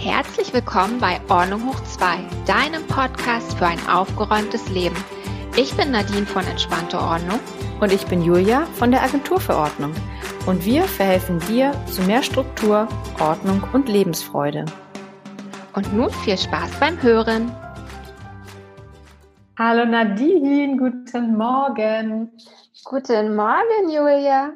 Herzlich willkommen bei Ordnung hoch 2, deinem Podcast für ein aufgeräumtes Leben. Ich bin Nadine von Entspannte Ordnung. Und ich bin Julia von der Agentur für Ordnung. Und wir verhelfen dir zu mehr Struktur, Ordnung und Lebensfreude. Und nun viel Spaß beim Hören. Hallo Nadine, guten Morgen. Guten Morgen, Julia.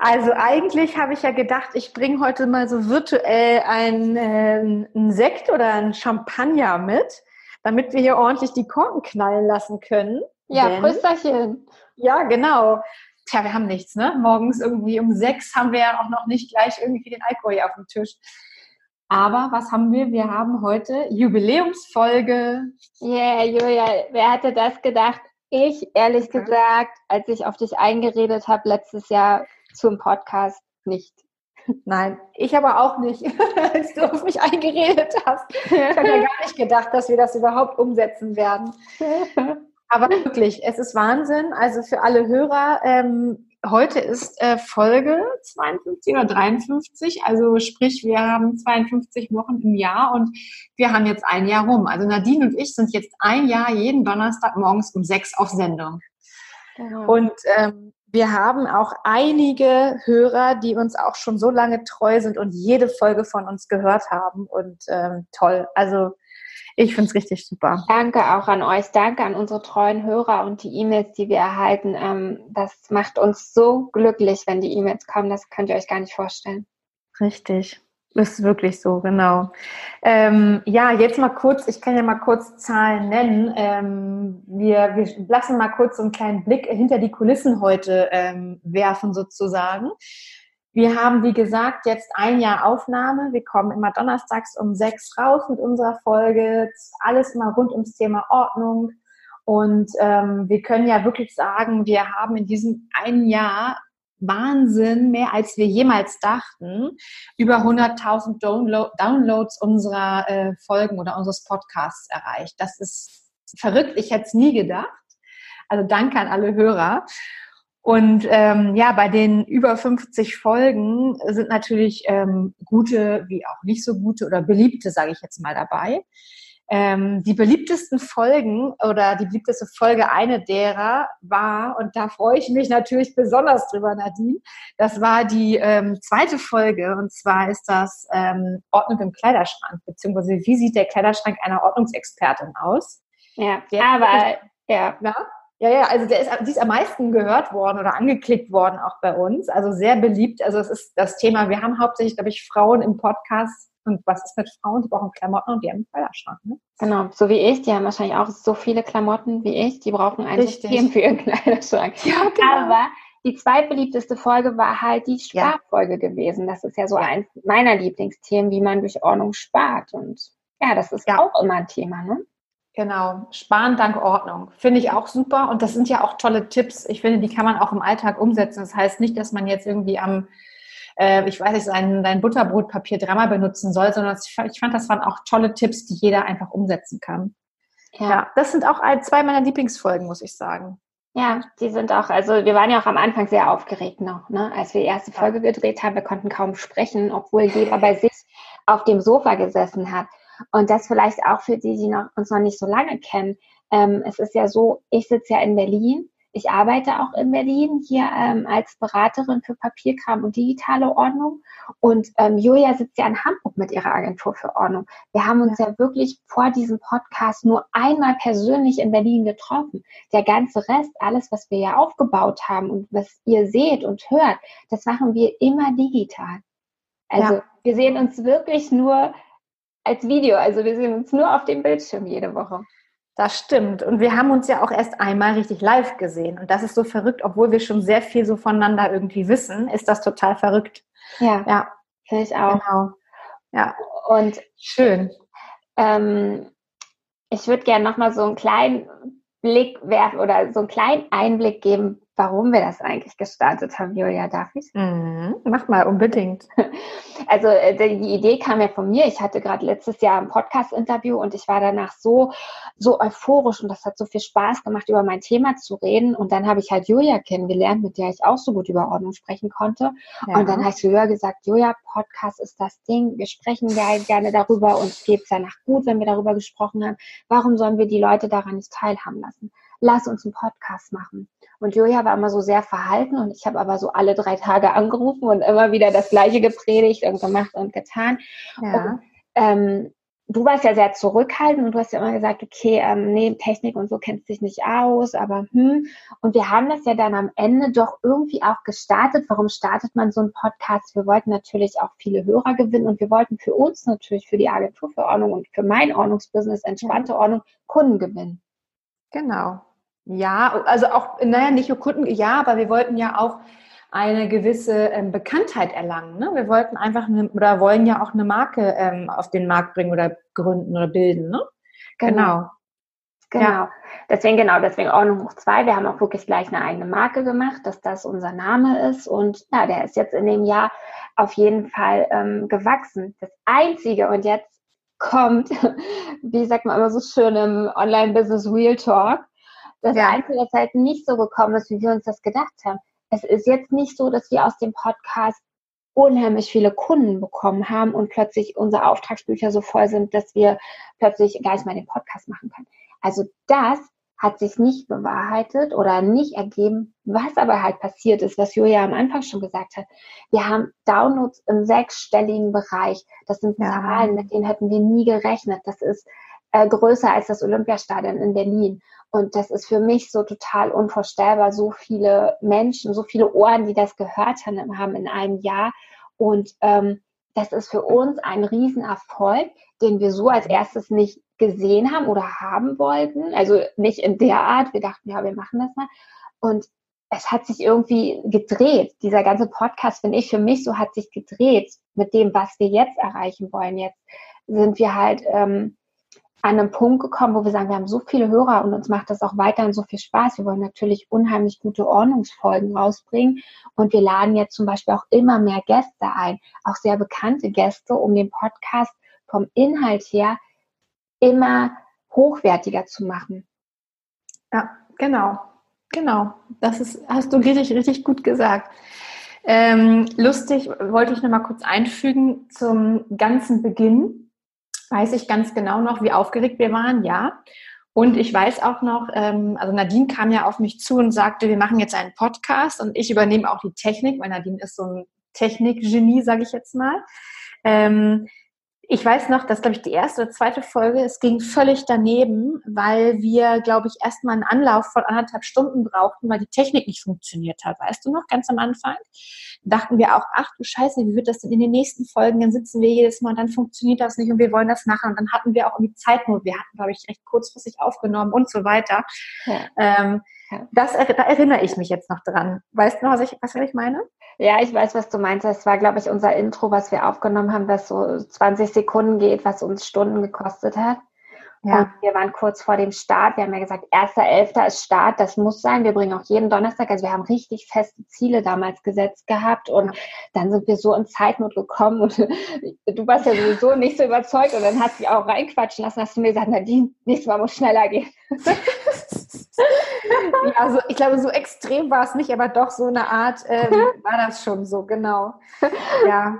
Also eigentlich habe ich ja gedacht, ich bringe heute mal so virtuell einen, äh, einen Sekt oder einen Champagner mit, damit wir hier ordentlich die Korken knallen lassen können. Ja, Denn, Prösterchen. Ja, genau. Tja, wir haben nichts, ne? Morgens irgendwie um sechs haben wir ja auch noch nicht gleich irgendwie den Alkohol hier auf dem Tisch. Aber was haben wir? Wir haben heute Jubiläumsfolge. Yeah, Julia, wer hätte das gedacht? Ich, ehrlich gesagt, als ich auf dich eingeredet habe letztes Jahr, zum Podcast nicht. Nein, ich aber auch nicht, als du auf mich eingeredet hast. Ich habe ja gar nicht gedacht, dass wir das überhaupt umsetzen werden. Aber wirklich, es ist Wahnsinn. Also für alle Hörer, ähm, heute ist äh, Folge 52 oder 53. Also sprich, wir haben 52 Wochen im Jahr und wir haben jetzt ein Jahr rum. Also Nadine und ich sind jetzt ein Jahr jeden Donnerstag morgens um sechs auf Sendung. Genau. Und ähm, wir haben auch einige Hörer, die uns auch schon so lange treu sind und jede Folge von uns gehört haben. Und ähm, toll. Also ich finde es richtig super. Danke auch an euch. Danke an unsere treuen Hörer und die E-Mails, die wir erhalten. Ähm, das macht uns so glücklich, wenn die E-Mails kommen. Das könnt ihr euch gar nicht vorstellen. Richtig. Ist wirklich so, genau. Ähm, ja, jetzt mal kurz, ich kann ja mal kurz Zahlen nennen. Ähm, wir, wir lassen mal kurz so einen kleinen Blick hinter die Kulissen heute ähm, werfen sozusagen. Wir haben, wie gesagt, jetzt ein Jahr Aufnahme. Wir kommen immer donnerstags um sechs raus mit unserer Folge. Alles immer rund ums Thema Ordnung. Und ähm, wir können ja wirklich sagen, wir haben in diesem einen Jahr Wahnsinn, mehr als wir jemals dachten, über 100.000 Download, Downloads unserer äh, Folgen oder unseres Podcasts erreicht. Das ist verrückt, ich hätte es nie gedacht. Also danke an alle Hörer. Und ähm, ja, bei den über 50 Folgen sind natürlich ähm, gute wie auch nicht so gute oder beliebte, sage ich jetzt mal, dabei. Ähm, die beliebtesten Folgen oder die beliebteste Folge, eine derer war, und da freue ich mich natürlich besonders drüber, Nadine, das war die ähm, zweite Folge und zwar ist das ähm, Ordnung im Kleiderschrank, beziehungsweise wie sieht der Kleiderschrank einer Ordnungsexpertin aus? Ja, der aber, ja. Na? Ja, ja, also der ist, die ist am meisten gehört worden oder angeklickt worden auch bei uns. Also sehr beliebt. Also es ist das Thema, wir haben hauptsächlich, glaube ich, Frauen im Podcast und was ist mit Frauen? Die brauchen Klamotten und die haben einen Kleiderschrank. Ne? Genau, so wie ich. Die haben wahrscheinlich auch so viele Klamotten wie ich. Die brauchen ein Richtig. System für ihren Kleiderschrank. Ja, genau. Aber die zweitbeliebteste Folge war halt die Sparfolge ja. gewesen. Das ist ja so eins meiner Lieblingsthemen, wie man durch Ordnung spart. Und ja, das ist ja. auch immer ein Thema, ne? Genau, sparen dank Ordnung. Finde ich auch super. Und das sind ja auch tolle Tipps. Ich finde, die kann man auch im Alltag umsetzen. Das heißt nicht, dass man jetzt irgendwie am äh, ich weiß nicht, sein, dein Butterbrotpapier dreimal benutzen soll, sondern ich fand, ich fand, das waren auch tolle Tipps, die jeder einfach umsetzen kann. Ja, ja das sind auch zwei meiner Lieblingsfolgen, muss ich sagen. Ja, die sind auch, also wir waren ja auch am Anfang sehr aufgeregt noch, ne? als wir die erste Folge gedreht haben. Wir konnten kaum sprechen, obwohl jeder bei sich auf dem Sofa gesessen hat. Und das vielleicht auch für die, die noch, uns noch nicht so lange kennen. Ähm, es ist ja so, ich sitze ja in Berlin ich arbeite auch in Berlin hier ähm, als Beraterin für Papierkram und digitale Ordnung. Und ähm, Julia sitzt ja in Hamburg mit ihrer Agentur für Ordnung. Wir haben uns ja. wirklich vor diesem Podcast nur einmal persönlich in Berlin getroffen. Der ganze Rest, alles, was wir ja aufgebaut haben und was ihr seht und hört, das machen wir immer digital. Also ja. wir sehen uns wirklich nur als Video. Also wir sehen uns nur auf dem Bildschirm jede Woche. Das stimmt. Und wir haben uns ja auch erst einmal richtig live gesehen. Und das ist so verrückt, obwohl wir schon sehr viel so voneinander irgendwie wissen, ist das total verrückt. Ja, ja. finde ich auch. Genau. Ja. Und schön. Ähm, ich würde gerne nochmal so einen kleinen Blick werfen oder so einen kleinen Einblick geben, warum wir das eigentlich gestartet haben, Julia, darf ich? Mhm, mach mal, unbedingt. also äh, die Idee kam ja von mir. Ich hatte gerade letztes Jahr ein Podcast-Interview und ich war danach so, so euphorisch und das hat so viel Spaß gemacht, über mein Thema zu reden. Und dann habe ich halt Julia kennengelernt, mit der ich auch so gut über Ordnung sprechen konnte. Ja. Und dann habe ich Julia gesagt, Julia, Podcast ist das Ding. Wir sprechen gerne darüber und es geht danach gut, wenn wir darüber gesprochen haben. Warum sollen wir die Leute daran nicht teilhaben lassen? Lass uns einen Podcast machen. Und Julia war immer so sehr verhalten und ich habe aber so alle drei Tage angerufen und immer wieder das Gleiche gepredigt und gemacht und getan. Ja. Und, ähm, du warst ja sehr zurückhaltend und du hast ja immer gesagt, okay, ähm, nee, Technik und so kennst dich nicht aus, aber hm. Und wir haben das ja dann am Ende doch irgendwie auch gestartet. Warum startet man so einen Podcast? Wir wollten natürlich auch viele Hörer gewinnen und wir wollten für uns natürlich, für die Agentur für Ordnung und für mein Ordnungsbusiness, entspannte Ordnung, Kunden gewinnen. Genau. Ja, also auch, naja, nicht nur Kunden, ja, aber wir wollten ja auch eine gewisse ähm, Bekanntheit erlangen. Ne? Wir wollten einfach eine, oder wollen ja auch eine Marke ähm, auf den Markt bringen oder gründen oder bilden. Ne? Genau. Genau. genau. Ja. Deswegen, genau, deswegen Ordnung hoch zwei. Wir haben auch wirklich gleich eine eigene Marke gemacht, dass das unser Name ist. Und ja, der ist jetzt in dem Jahr auf jeden Fall ähm, gewachsen. Das Einzige, und jetzt kommt, wie sagt man immer so schön im Online-Business Real Talk, das ja. Einzige, was halt nicht so gekommen ist, wie wir uns das gedacht haben. Es ist jetzt nicht so, dass wir aus dem Podcast unheimlich viele Kunden bekommen haben und plötzlich unsere Auftragsbücher so voll sind, dass wir plötzlich gar nicht mehr den Podcast machen können. Also das hat sich nicht bewahrheitet oder nicht ergeben. Was aber halt passiert ist, was Julia am Anfang schon gesagt hat, wir haben Downloads im sechsstelligen Bereich. Das sind ja. Zahlen, mit denen hätten wir nie gerechnet. Das ist äh, größer als das Olympiastadion in Berlin. Und das ist für mich so total unvorstellbar, so viele Menschen, so viele Ohren, die das gehört haben in einem Jahr. Und ähm, das ist für uns ein Riesenerfolg, den wir so als erstes nicht gesehen haben oder haben wollten. Also nicht in der Art. Wir dachten, ja, wir machen das mal. Und es hat sich irgendwie gedreht. Dieser ganze Podcast, finde ich, für mich so hat sich gedreht mit dem, was wir jetzt erreichen wollen. Jetzt sind wir halt ähm, an einem Punkt gekommen, wo wir sagen, wir haben so viele Hörer und uns macht das auch weiterhin so viel Spaß. Wir wollen natürlich unheimlich gute Ordnungsfolgen rausbringen und wir laden jetzt zum Beispiel auch immer mehr Gäste ein, auch sehr bekannte Gäste, um den Podcast vom Inhalt her immer hochwertiger zu machen. Ja, genau, genau. Das ist, hast du richtig, richtig gut gesagt. Ähm, lustig wollte ich noch mal kurz einfügen zum ganzen Beginn weiß ich ganz genau noch, wie aufgeregt wir waren, ja. Und ich weiß auch noch, ähm, also Nadine kam ja auf mich zu und sagte, wir machen jetzt einen Podcast und ich übernehme auch die Technik, weil Nadine ist so ein Technikgenie, sage ich jetzt mal. Ähm, ich weiß noch, dass, glaube ich, die erste oder zweite Folge, es ging völlig daneben, weil wir, glaube ich, erstmal einen Anlauf von anderthalb Stunden brauchten, weil die Technik nicht funktioniert hat. Weißt du noch, ganz am Anfang? Dachten wir auch, ach du Scheiße, wie wird das denn in den nächsten Folgen? Dann sitzen wir jedes Mal und dann funktioniert das nicht und wir wollen das nachher. Und dann hatten wir auch irgendwie Zeitnot. Wir hatten, glaube ich, recht kurzfristig aufgenommen und so weiter. Ja. Ähm, das, da erinnere ich mich jetzt noch dran. Weißt du noch, was ich, was ich meine? Ja, ich weiß, was du meinst. Das war, glaube ich, unser Intro, was wir aufgenommen haben, was so 20 Sekunden geht, was uns Stunden gekostet hat. Ja. Und wir waren kurz vor dem Start. Wir haben ja gesagt, 1.11. ist Start, das muss sein. Wir bringen auch jeden Donnerstag. Also wir haben richtig feste Ziele damals gesetzt gehabt. Und dann sind wir so in Zeitnot gekommen. Und du warst ja sowieso nicht so überzeugt. Und dann hast du dich auch reinquatschen lassen. Hast du mir gesagt, Nadine, nächstes Mal muss schneller gehen. ja, also ich glaube, so extrem war es nicht, aber doch so eine Art ähm, war das schon so, genau. Ja.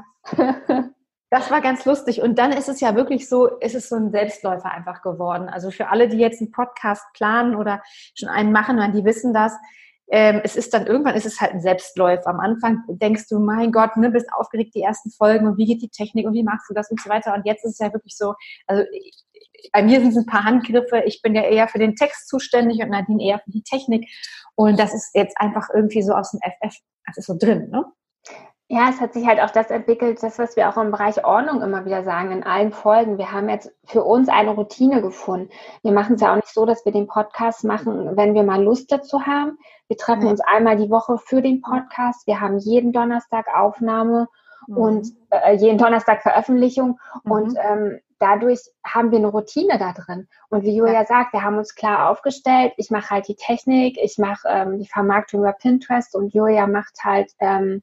Das war ganz lustig. Und dann ist es ja wirklich so, ist es so ein Selbstläufer einfach geworden. Also für alle, die jetzt einen Podcast planen oder schon einen machen, die wissen das. Ähm, es ist dann irgendwann ist es halt ein Selbstläufer. Am Anfang denkst du, mein Gott, ne, bist aufgeregt die ersten Folgen und wie geht die Technik und wie machst du das und so weiter. Und jetzt ist es ja wirklich so, also bei mir sind es ein paar Handgriffe. Ich bin ja eher für den Text zuständig und Nadine eher für die Technik. Und das ist jetzt einfach irgendwie so aus dem FF, das ist so drin, ne? Ja, es hat sich halt auch das entwickelt, das, was wir auch im Bereich Ordnung immer wieder sagen, in allen Folgen. Wir haben jetzt für uns eine Routine gefunden. Wir machen es ja auch nicht so, dass wir den Podcast machen, wenn wir mal Lust dazu haben. Wir treffen mhm. uns einmal die Woche für den Podcast. Wir haben jeden Donnerstag Aufnahme mhm. und äh, jeden Donnerstag Veröffentlichung. Mhm. Und ähm, dadurch haben wir eine Routine da drin. Und wie Julia ja. sagt, wir haben uns klar aufgestellt. Ich mache halt die Technik, ich mache ähm, die Vermarktung über Pinterest und Julia macht halt ähm,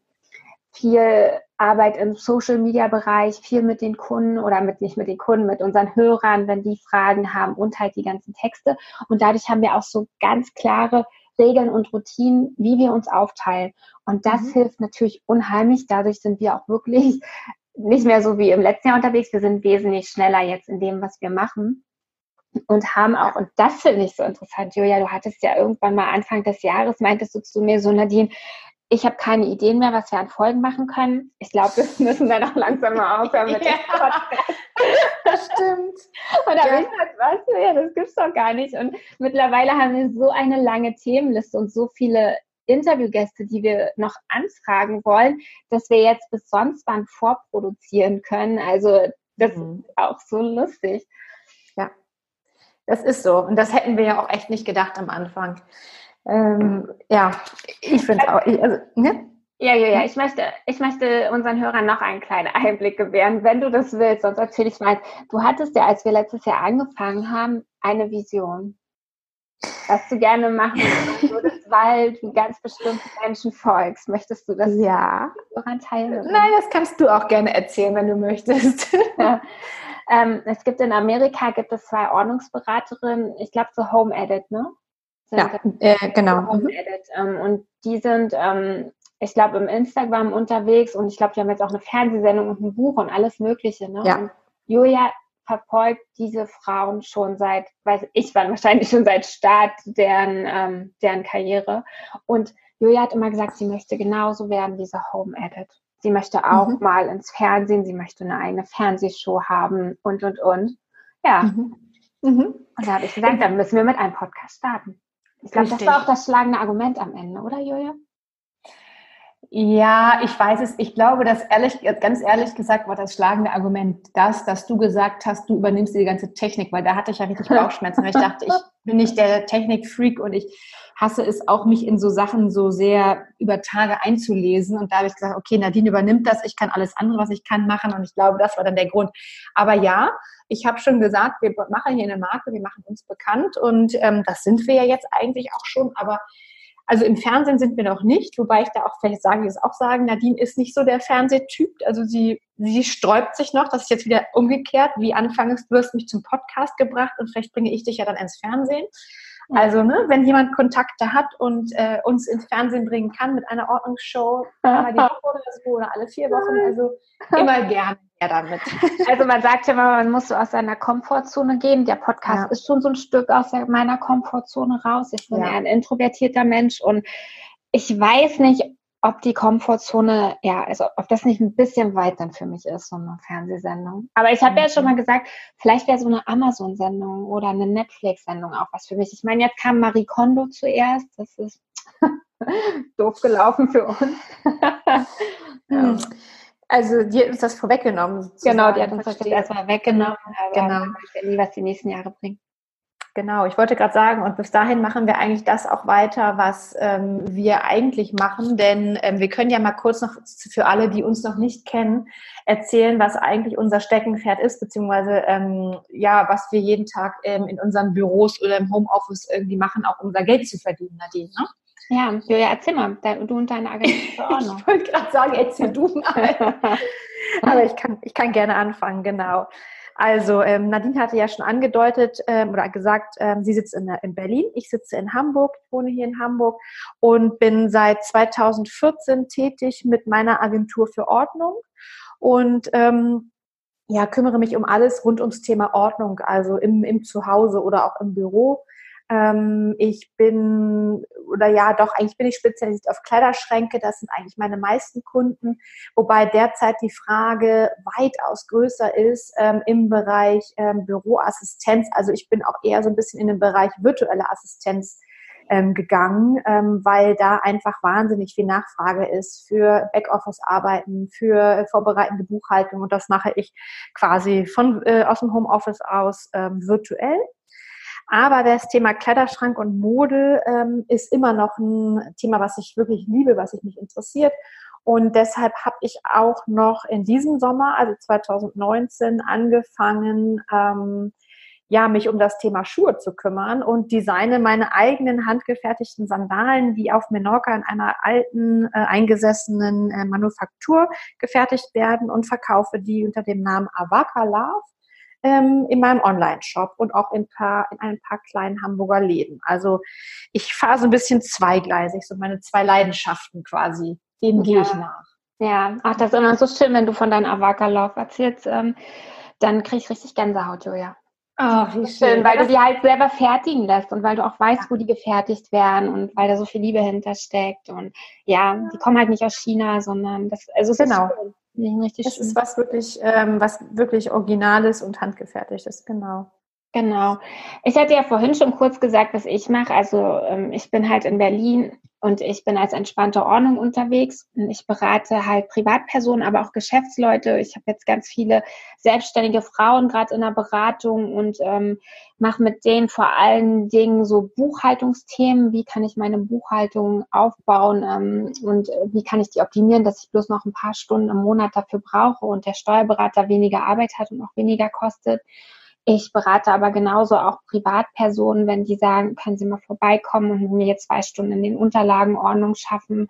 viel Arbeit im Social-Media-Bereich, viel mit den Kunden oder mit nicht mit den Kunden, mit unseren Hörern, wenn die Fragen haben und halt die ganzen Texte. Und dadurch haben wir auch so ganz klare Regeln und Routinen, wie wir uns aufteilen. Und das mhm. hilft natürlich unheimlich. Dadurch sind wir auch wirklich nicht mehr so wie im letzten Jahr unterwegs. Wir sind wesentlich schneller jetzt in dem, was wir machen. Und haben auch, und das finde ich so interessant, Julia, du hattest ja irgendwann mal Anfang des Jahres, meintest du zu mir so, Nadine, ich habe keine Ideen mehr, was wir an Folgen machen können. Ich glaube, wir müssen dann auch langsam mal aufhören mit ja, dem Podcast. Das stimmt. Und da ja. ich halt, was, ja, das gibt's doch gar nicht. Und mittlerweile haben wir so eine lange Themenliste und so viele Interviewgäste, die wir noch anfragen wollen, dass wir jetzt bis sonst wann vorproduzieren können. Also das mhm. ist auch so lustig. Ja, das ist so. Und das hätten wir ja auch echt nicht gedacht am Anfang. Ähm, ja, ich finde es auch. Ich, also, ne? Ja, ja, ja. Ich möchte, ich möchte unseren Hörern noch einen kleinen Einblick gewähren, wenn du das willst, sonst erzähle ich mal. Du hattest ja, als wir letztes Jahr angefangen haben, eine Vision. Was du gerne machen würdest, weil du ganz bestimmten Menschen folgst. Möchtest du das ja. daran teilnehmen? Nein, das kannst du auch gerne erzählen, wenn du möchtest. Ja. Ähm, es gibt in Amerika gibt es zwei Ordnungsberaterinnen, ich glaube so Home Edit, ne? Ja, äh, genau. Mhm. Ähm, und die sind, ähm, ich glaube, im Instagram unterwegs und ich glaube, die haben jetzt auch eine Fernsehsendung und ein Buch und alles Mögliche. Ne? Ja. Und Julia verfolgt diese Frauen schon seit, weiß ich, wann wahrscheinlich schon seit Start deren, ähm, deren Karriere. Und Julia hat immer gesagt, sie möchte genauso werden wie diese Home Edit. Sie möchte auch mhm. mal ins Fernsehen, sie möchte eine eigene Fernsehshow haben und, und, und. Ja. Mhm. Mhm. Und da habe ich gesagt, dann müssen wir mit einem Podcast starten. Ich glaube, das war auch das schlagende Argument am Ende, oder Julia? Ja, ich weiß es. Ich glaube, dass ehrlich, ganz ehrlich gesagt war das schlagende Argument das, dass du gesagt hast, du übernimmst die ganze Technik, weil da hatte ich ja richtig Bauchschmerzen. weil ich dachte, ich bin nicht der Technikfreak und ich hasse es auch, mich in so Sachen so sehr über Tage einzulesen. Und da habe ich gesagt, okay, Nadine übernimmt das, ich kann alles andere, was ich kann, machen. Und ich glaube, das war dann der Grund. Aber ja, ich habe schon gesagt, wir machen hier eine Marke, wir machen uns bekannt und ähm, das sind wir ja jetzt eigentlich auch schon, aber also im Fernsehen sind wir noch nicht, wobei ich da auch vielleicht sage, ich es auch sagen, Nadine ist nicht so der Fernsehtyp. Also sie, sie sträubt sich noch, das ist jetzt wieder umgekehrt, wie anfangs, du hast mich zum Podcast gebracht und vielleicht bringe ich dich ja dann ins Fernsehen. Also, ne, wenn jemand Kontakte hat und äh, uns ins Fernsehen bringen kann mit einer Ordnungsshow, einmal die Woche oder so oder alle vier Wochen, also immer gerne mehr damit. Also man sagt ja immer, man muss so aus seiner Komfortzone gehen. Der Podcast ja. ist schon so ein Stück aus meiner Komfortzone raus. Ich bin ja. ein introvertierter Mensch und ich weiß nicht, ob die Komfortzone, ja, also ob das nicht ein bisschen weit dann für mich ist, so eine Fernsehsendung. Aber ich habe mhm. ja schon mal gesagt, vielleicht wäre so eine Amazon-Sendung oder eine Netflix-Sendung auch was für mich. Ich meine, jetzt kam Marie Kondo zuerst, das ist doof gelaufen für uns. ja. Also die hat uns das vorweggenommen. Sozusagen. Genau, die hat uns das erstmal weggenommen. genau. Ich weiß nie, was die nächsten Jahre bringen. Genau, ich wollte gerade sagen, und bis dahin machen wir eigentlich das auch weiter, was ähm, wir eigentlich machen, denn ähm, wir können ja mal kurz noch für alle, die uns noch nicht kennen, erzählen, was eigentlich unser Steckenpferd ist, beziehungsweise ähm, ja, was wir jeden Tag ähm, in unseren Büros oder im Homeoffice irgendwie machen, auch um unser Geld zu verdienen, Nadine. Ne? Ja, Julia, erzähl mal, du und deine Agentur ich wollte gerade sagen, erzähl du mal. Aber ich kann, ich kann gerne anfangen, genau. Also ähm, Nadine hatte ja schon angedeutet ähm, oder gesagt, ähm, sie sitzt in, in Berlin, ich sitze in Hamburg, wohne hier in Hamburg und bin seit 2014 tätig mit meiner Agentur für Ordnung. Und ähm, ja, kümmere mich um alles rund ums Thema Ordnung, also im, im Zuhause oder auch im Büro. Ähm, ich bin, oder ja, doch, eigentlich bin ich spezialisiert auf Kleiderschränke. Das sind eigentlich meine meisten Kunden. Wobei derzeit die Frage weitaus größer ist ähm, im Bereich ähm, Büroassistenz. Also ich bin auch eher so ein bisschen in den Bereich virtuelle Assistenz ähm, gegangen, ähm, weil da einfach wahnsinnig viel Nachfrage ist für Backoffice-Arbeiten, für vorbereitende Buchhaltung und das mache ich quasi von äh, aus dem Homeoffice aus ähm, virtuell. Aber das Thema Kleiderschrank und Mode ähm, ist immer noch ein Thema, was ich wirklich liebe, was mich interessiert. Und deshalb habe ich auch noch in diesem Sommer, also 2019, angefangen, ähm, ja, mich um das Thema Schuhe zu kümmern und designe meine eigenen handgefertigten Sandalen, die auf Menorca in einer alten, äh, eingesessenen äh, Manufaktur gefertigt werden und verkaufe die unter dem Namen Avaka Love ähm, in meinem Online-Shop und auch in, paar, in ein paar kleinen Hamburger Läden. Also ich fahre so ein bisschen zweigleisig, so meine zwei Leidenschaften quasi. Denen gehe ich nach. Ja, ach, das ist immer so schön, wenn du von deinem Avaka-Lauf erzählst. Ähm, dann kriege ich richtig Gänsehaut, Julia. Ach, wie schön. Weil du die halt selber fertigen lässt und weil du auch weißt, wo die gefertigt werden und weil da so viel Liebe hintersteckt. Und ja, die kommen halt nicht aus China, sondern das, also es genau. ist schön. Richtig das schön. ist was wirklich, ähm, was wirklich Originales und handgefertigtes, genau. Genau. Ich hatte ja vorhin schon kurz gesagt, was ich mache. Also ähm, ich bin halt in Berlin und ich bin als entspannte Ordnung unterwegs. Ich berate halt Privatpersonen, aber auch Geschäftsleute. Ich habe jetzt ganz viele selbstständige Frauen gerade in der Beratung und ähm, mache mit denen vor allen Dingen so Buchhaltungsthemen. Wie kann ich meine Buchhaltung aufbauen ähm, und äh, wie kann ich die optimieren, dass ich bloß noch ein paar Stunden im Monat dafür brauche und der Steuerberater weniger Arbeit hat und auch weniger kostet. Ich berate aber genauso auch Privatpersonen, wenn die sagen, können Sie mal vorbeikommen und mir jetzt zwei Stunden in den Unterlagen Ordnung schaffen.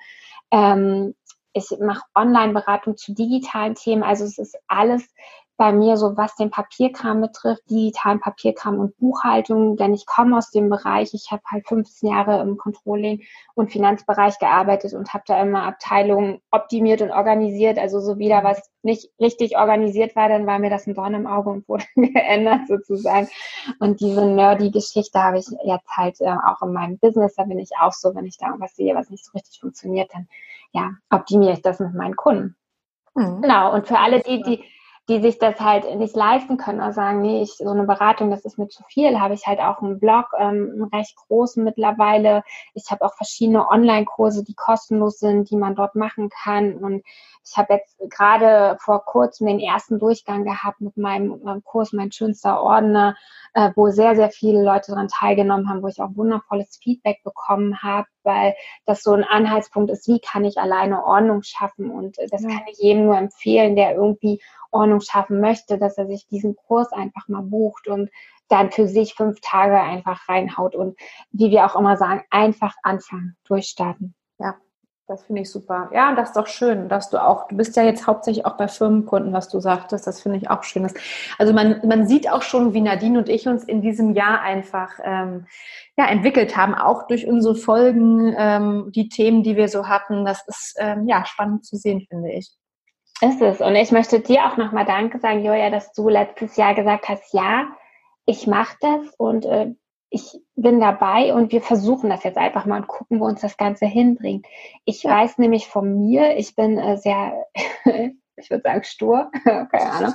Ähm, ich mache Online-Beratung zu digitalen Themen. Also es ist alles bei mir so, was den Papierkram betrifft, digitalen Papierkram und Buchhaltung, denn ich komme aus dem Bereich, ich habe halt 15 Jahre im Controlling und Finanzbereich gearbeitet und habe da immer Abteilungen optimiert und organisiert, also so wieder was nicht richtig organisiert war, dann war mir das ein Dorn im Auge und wurde geändert sozusagen. Und diese nerdy Geschichte habe ich jetzt halt äh, auch in meinem Business, da bin ich auch so, wenn ich da irgendwas sehe, was nicht so richtig funktioniert, dann ja, optimiere ich das mit meinen Kunden. Mhm. Genau, und für alle die, die die sich das halt nicht leisten können oder sagen, nee, ich, so eine Beratung, das ist mir zu viel, habe ich halt auch einen Blog, ähm, einen recht großen mittlerweile. Ich habe auch verschiedene Online-Kurse, die kostenlos sind, die man dort machen kann. Und ich habe jetzt gerade vor kurzem den ersten Durchgang gehabt mit meinem äh, Kurs Mein schönster Ordner, äh, wo sehr, sehr viele Leute daran teilgenommen haben, wo ich auch wundervolles Feedback bekommen habe, weil das so ein Anhaltspunkt ist, wie kann ich alleine Ordnung schaffen. Und äh, das kann ich jedem nur empfehlen, der irgendwie Ordnung schaffen möchte, dass er sich diesen Kurs einfach mal bucht und dann für sich fünf Tage einfach reinhaut und wie wir auch immer sagen, einfach anfangen, durchstarten. Ja, das finde ich super. Ja, das ist doch schön, dass du auch, du bist ja jetzt hauptsächlich auch bei Firmenkunden, was du sagtest, das finde ich auch schön. Also man, man sieht auch schon, wie Nadine und ich uns in diesem Jahr einfach ähm, ja, entwickelt haben, auch durch unsere Folgen, ähm, die Themen, die wir so hatten. Das ist ähm, ja spannend zu sehen, finde ich. Ist es. Und ich möchte dir auch nochmal Danke sagen, Julia, dass du letztes Jahr gesagt hast, ja, ich mache das und äh, ich bin dabei und wir versuchen das jetzt einfach mal und gucken, wo uns das Ganze hinbringt. Ich ja. weiß nämlich von mir, ich bin äh, sehr, ich würde sagen, stur, keine Ahnung.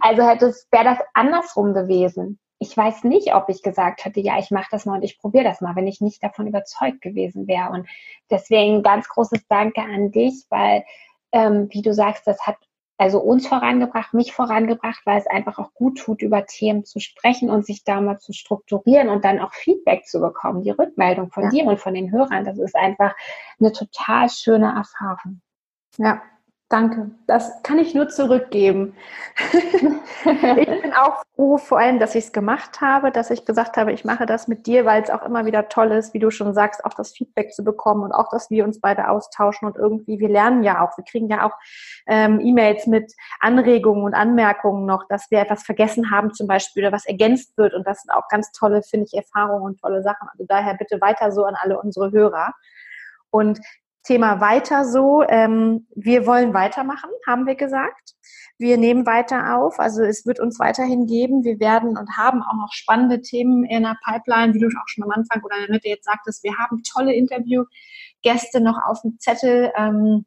Also hätte es, wäre das andersrum gewesen. Ich weiß nicht, ob ich gesagt hätte, ja, ich mache das mal und ich probiere das mal, wenn ich nicht davon überzeugt gewesen wäre. Und deswegen ganz großes Danke an dich, weil ähm, wie du sagst, das hat also uns vorangebracht, mich vorangebracht, weil es einfach auch gut tut, über Themen zu sprechen und sich da mal zu strukturieren und dann auch Feedback zu bekommen, die Rückmeldung von ja. dir und von den Hörern. Das ist einfach eine total schöne Erfahrung. Ja, Danke. Das kann ich nur zurückgeben. ich bin auch froh, vor allem, dass ich es gemacht habe, dass ich gesagt habe, ich mache das mit dir, weil es auch immer wieder toll ist, wie du schon sagst, auch das Feedback zu bekommen und auch, dass wir uns beide austauschen und irgendwie, wir lernen ja auch, wir kriegen ja auch ähm, E-Mails mit Anregungen und Anmerkungen noch, dass wir etwas vergessen haben zum Beispiel oder was ergänzt wird und das sind auch ganz tolle, finde ich, Erfahrungen und tolle Sachen. Also daher bitte weiter so an alle unsere Hörer. Und Thema weiter so. Ähm, wir wollen weitermachen, haben wir gesagt. Wir nehmen weiter auf. Also es wird uns weiterhin geben. Wir werden und haben auch noch spannende Themen in der Pipeline, wie du auch schon am Anfang oder in der Mitte jetzt sagtest. Wir haben tolle Interviewgäste noch auf dem Zettel. Ähm,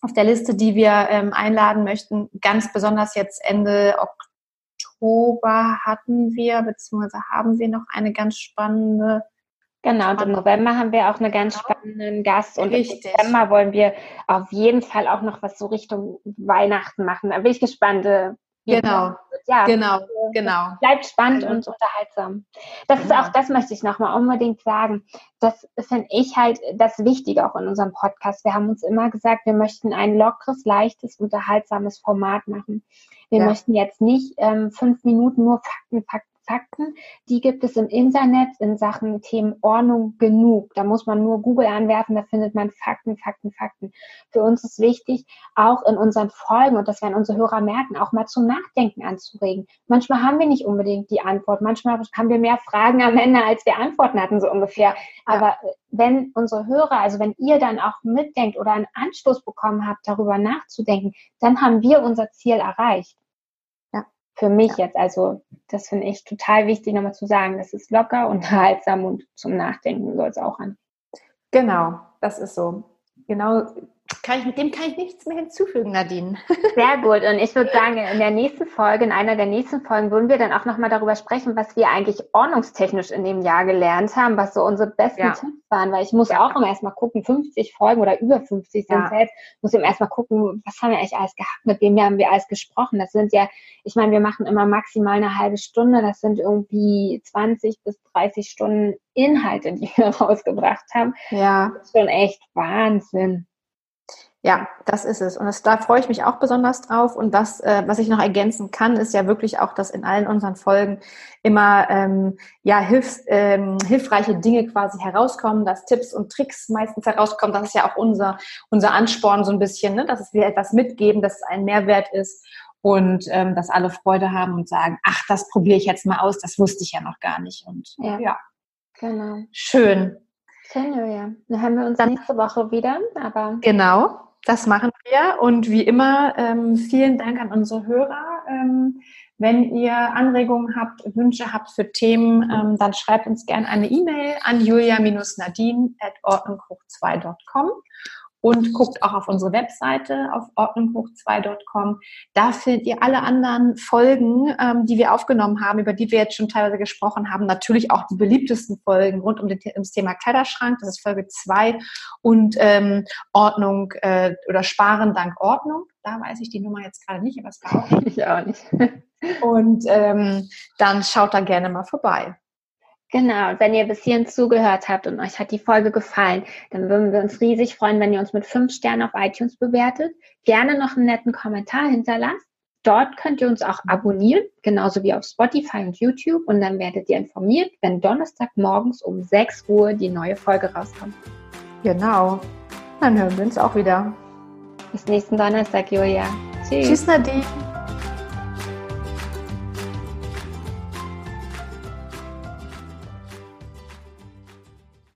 auf der Liste, die wir ähm, einladen möchten, ganz besonders jetzt Ende Oktober hatten wir, beziehungsweise haben wir noch eine ganz spannende Genau, und im November haben wir auch einen ganz genau. spannenden Gast und Richtig. im Dezember wollen wir auf jeden Fall auch noch was so Richtung Weihnachten machen. Da bin ich gespannt. Äh, genau, ja, genau, genau. Bleibt spannend genau. und unterhaltsam. Das genau. ist auch, das möchte ich nochmal unbedingt sagen. Das finde ich halt das Wichtige auch in unserem Podcast. Wir haben uns immer gesagt, wir möchten ein lockeres, leichtes, unterhaltsames Format machen. Wir ja. möchten jetzt nicht ähm, fünf Minuten nur Fakten, Fakten, Fakten, die gibt es im Internet in Sachen Themen Ordnung genug. Da muss man nur Google anwerfen, da findet man Fakten, Fakten, Fakten. Für uns ist wichtig, auch in unseren Folgen, und das werden unsere Hörer merken, auch mal zum Nachdenken anzuregen. Manchmal haben wir nicht unbedingt die Antwort, manchmal haben wir mehr Fragen am Ende, als wir Antworten hatten, so ungefähr. Aber wenn unsere Hörer, also wenn ihr dann auch mitdenkt oder einen Anstoß bekommen habt, darüber nachzudenken, dann haben wir unser Ziel erreicht für mich ja. jetzt. Also das finde ich total wichtig, nochmal zu sagen. Das ist locker, unterhaltsam und zum Nachdenken soll es auch an. Genau, das ist so. Genau kann ich, mit dem kann ich nichts mehr hinzufügen, Nadine. Sehr gut. Und ich würde sagen, in der nächsten Folge, in einer der nächsten Folgen, würden wir dann auch nochmal darüber sprechen, was wir eigentlich ordnungstechnisch in dem Jahr gelernt haben, was so unsere besten ja. Tipps waren. Weil ich muss ja. auch immer erstmal gucken, 50 Folgen oder über 50 sind ja. jetzt, muss ich erstmal gucken, was haben wir eigentlich alles gehabt, mit wem haben wir alles gesprochen. Das sind ja, ich meine, wir machen immer maximal eine halbe Stunde. Das sind irgendwie 20 bis 30 Stunden Inhalte, die wir rausgebracht haben. Ja. Das ist schon echt Wahnsinn. Ja, das ist es. Und das, da freue ich mich auch besonders drauf. Und das, äh, was ich noch ergänzen kann, ist ja wirklich auch, dass in allen unseren Folgen immer ähm, ja, hilfs, ähm, hilfreiche Dinge quasi herauskommen, dass Tipps und Tricks meistens herauskommen. Das ist ja auch unser, unser Ansporn so ein bisschen, ne? dass wir etwas mitgeben, dass es ein Mehrwert ist und ähm, dass alle Freude haben und sagen, ach, das probiere ich jetzt mal aus, das wusste ich ja noch gar nicht. Und ja, ja. genau. Schön. Schön, Julia. Dann haben wir uns dann nächste Woche wieder. Aber genau. Das machen wir. Und wie immer, ähm, vielen Dank an unsere Hörer. Ähm, wenn ihr Anregungen habt, Wünsche habt für Themen, ähm, dann schreibt uns gerne eine E-Mail an julia-nadine at ordnunghoch2.com und guckt auch auf unsere Webseite auf ordnunghoch2.com. Da findet ihr alle anderen Folgen, ähm, die wir aufgenommen haben, über die wir jetzt schon teilweise gesprochen haben. Natürlich auch die beliebtesten Folgen rund um, den, um das Thema Kleiderschrank. Das ist Folge 2 und ähm, Ordnung äh, oder Sparen dank Ordnung. Da weiß ich die Nummer jetzt gerade nicht, aber es war Ich auch nicht. und ähm, dann schaut da gerne mal vorbei. Genau, und wenn ihr bis hierhin zugehört habt und euch hat die Folge gefallen, dann würden wir uns riesig freuen, wenn ihr uns mit fünf Sternen auf iTunes bewertet. Gerne noch einen netten Kommentar hinterlasst. Dort könnt ihr uns auch abonnieren, genauso wie auf Spotify und YouTube. Und dann werdet ihr informiert, wenn Donnerstag morgens um 6 Uhr die neue Folge rauskommt. Genau. Dann hören wir uns auch wieder. Bis nächsten Donnerstag, Julia. Tschüss. Tschüss, Nadine.